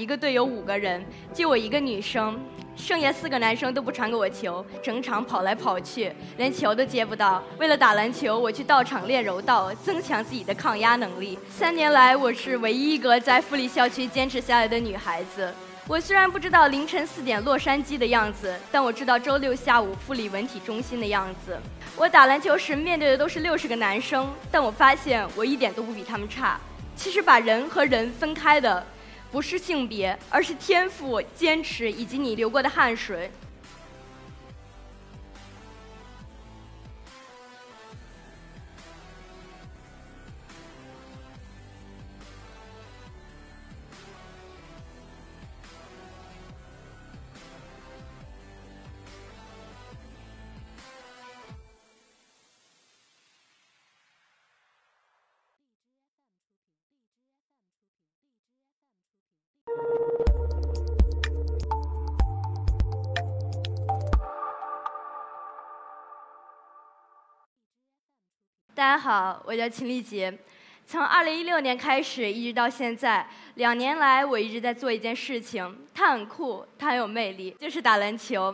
一个队有五个人，就我一个女生，剩下四个男生都不传给我球，整场跑来跑去，连球都接不到。为了打篮球，我去道场练柔道，增强自己的抗压能力。三年来，我是唯一一个在富力校区坚持下来的女孩子。我虽然不知道凌晨四点洛杉矶的样子，但我知道周六下午富力文体中心的样子。我打篮球时面对的都是六十个男生，但我发现我一点都不比他们差。其实把人和人分开的。不是性别，而是天赋、坚持以及你流过的汗水。大家好，我叫秦丽杰。从2016年开始，一直到现在，两年来我一直在做一件事情，它很酷，它很有魅力，就是打篮球。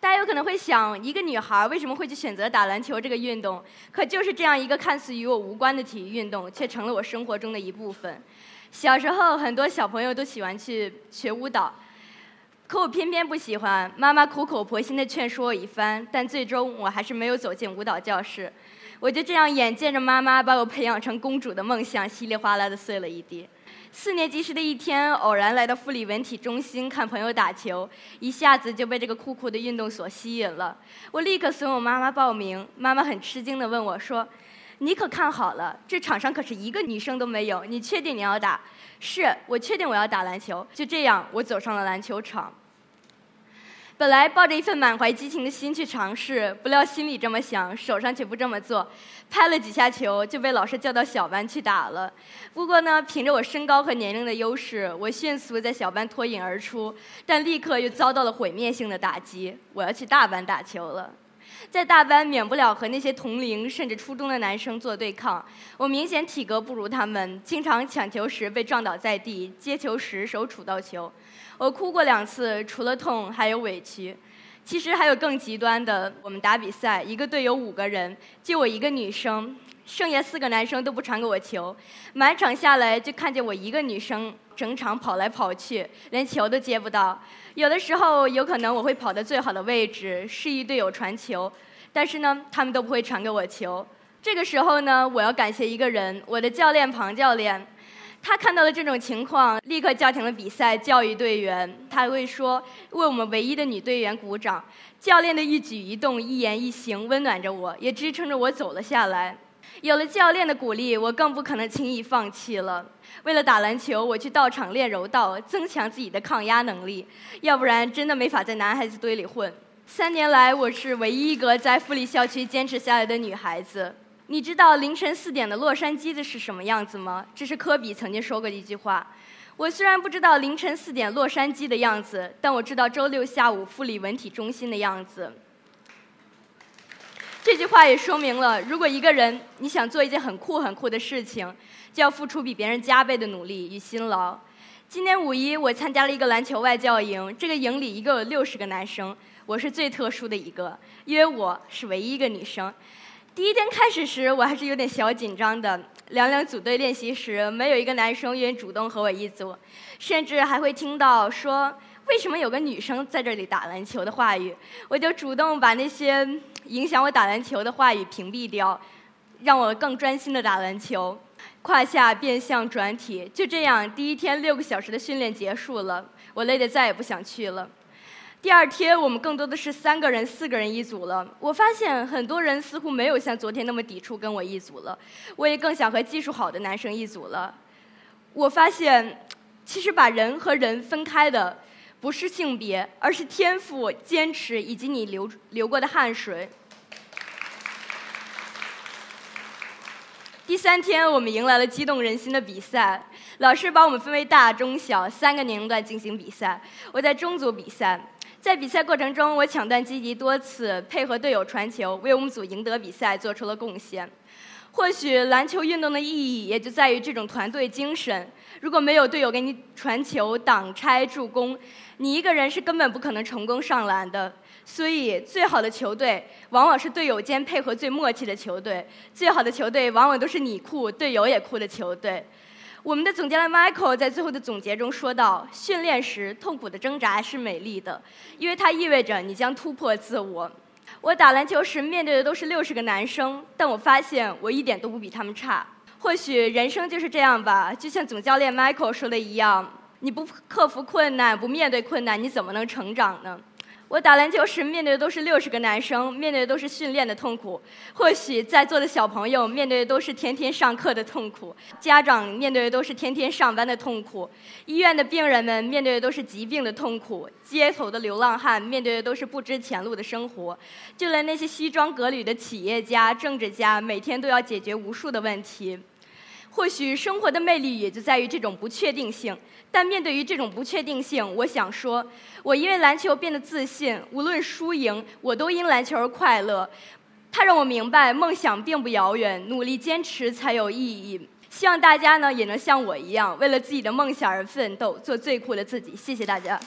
大家有可能会想，一个女孩为什么会去选择打篮球这个运动？可就是这样一个看似与我无关的体育运动，却成了我生活中的一部分。小时候，很多小朋友都喜欢去学舞蹈，可我偏偏不喜欢。妈妈苦口婆心地劝说我一番，但最终我还是没有走进舞蹈教室。我就这样眼见着妈妈把我培养成公主的梦想稀里哗啦的碎了一地。四年级时的一天，偶然来到富里文体中心看朋友打球，一下子就被这个酷酷的运动所吸引了。我立刻怂恿妈妈报名，妈妈很吃惊地问我说：“你可看好了，这场上可是一个女生都没有，你确定你要打？”“是，我确定我要打篮球。”就这样，我走上了篮球场。本来抱着一份满怀激情的心去尝试，不料心里这么想，手上却不这么做。拍了几下球，就被老师叫到小班去打了。不过呢，凭着我身高和年龄的优势，我迅速在小班脱颖而出，但立刻又遭到了毁灭性的打击。我要去大班打球了。在大班，免不了和那些同龄甚至初中的男生做对抗。我明显体格不如他们，经常抢球时被撞倒在地，接球时手杵到球。我哭过两次，除了痛还有委屈。其实还有更极端的，我们打比赛，一个队有五个人，就我一个女生，剩下四个男生都不传给我球，满场下来就看见我一个女生整场跑来跑去，连球都接不到。有的时候有可能我会跑到最好的位置，示意队友传球，但是呢，他们都不会传给我球。这个时候呢，我要感谢一个人，我的教练庞教练。他看到了这种情况，立刻叫停了比赛，教育队员。他会说：“为我们唯一的女队员鼓掌。”教练的一举一动、一言一行，温暖着我，也支撑着我走了下来。有了教练的鼓励，我更不可能轻易放弃了。为了打篮球，我去道场练柔道，增强自己的抗压能力。要不然，真的没法在男孩子堆里混。三年来，我是唯一一个在富力校区坚持下来的女孩子。你知道凌晨四点的洛杉矶的是什么样子吗？这是科比曾经说过的一句话。我虽然不知道凌晨四点洛杉矶的样子，但我知道周六下午富力文体中心的样子。这句话也说明了，如果一个人你想做一件很酷很酷的事情，就要付出比别人加倍的努力与辛劳。今年五一，我参加了一个篮球外教营，这个营里一共有六十个男生，我是最特殊的一个，因为我是唯一一个女生。第一天开始时，我还是有点小紧张的。两两组队练习时，没有一个男生愿意主动和我一组，甚至还会听到说“为什么有个女生在这里打篮球”的话语。我就主动把那些影响我打篮球的话语屏蔽掉，让我更专心的打篮球。胯下变向转体，就这样，第一天六个小时的训练结束了，我累得再也不想去了。第二天，我们更多的是三个人、四个人一组了。我发现很多人似乎没有像昨天那么抵触跟我一组了。我也更想和技术好的男生一组了。我发现，其实把人和人分开的不是性别，而是天赋、坚持以及你流流过的汗水。第三天，我们迎来了激动人心的比赛。老师把我们分为大、中、小三个年龄段进行比赛。我在中组比赛。在比赛过程中，我抢断积极多次，配合队友传球，为我们组赢得比赛做出了贡献。或许篮球运动的意义也就在于这种团队精神。如果没有队友给你传球、挡拆、助攻，你一个人是根本不可能成功上篮的。所以，最好的球队往往是队友间配合最默契的球队。最好的球队往往都是你酷，队友也酷的球队。我们的总监 Michael 在最后的总结中说到：“训练时痛苦的挣扎是美丽的，因为它意味着你将突破自我。”我打篮球时面对的都是六十个男生，但我发现我一点都不比他们差。或许人生就是这样吧，就像总教练 Michael 说的一样：“你不克服困难，不面对困难，你怎么能成长呢？”我打篮球时面对的都是六十个男生，面对的都是训练的痛苦。或许在座的小朋友面对的都是天天上课的痛苦，家长面对的都是天天上班的痛苦，医院的病人们面对的都是疾病的痛苦，街头的流浪汉面对的都是不知前路的生活，就连那些西装革履的企业家、政治家，每天都要解决无数的问题。或许生活的魅力也就在于这种不确定性，但面对于这种不确定性，我想说，我因为篮球变得自信，无论输赢，我都因篮球而快乐。它让我明白，梦想并不遥远，努力坚持才有意义。希望大家呢也能像我一样，为了自己的梦想而奋斗，做最酷的自己。谢谢大家。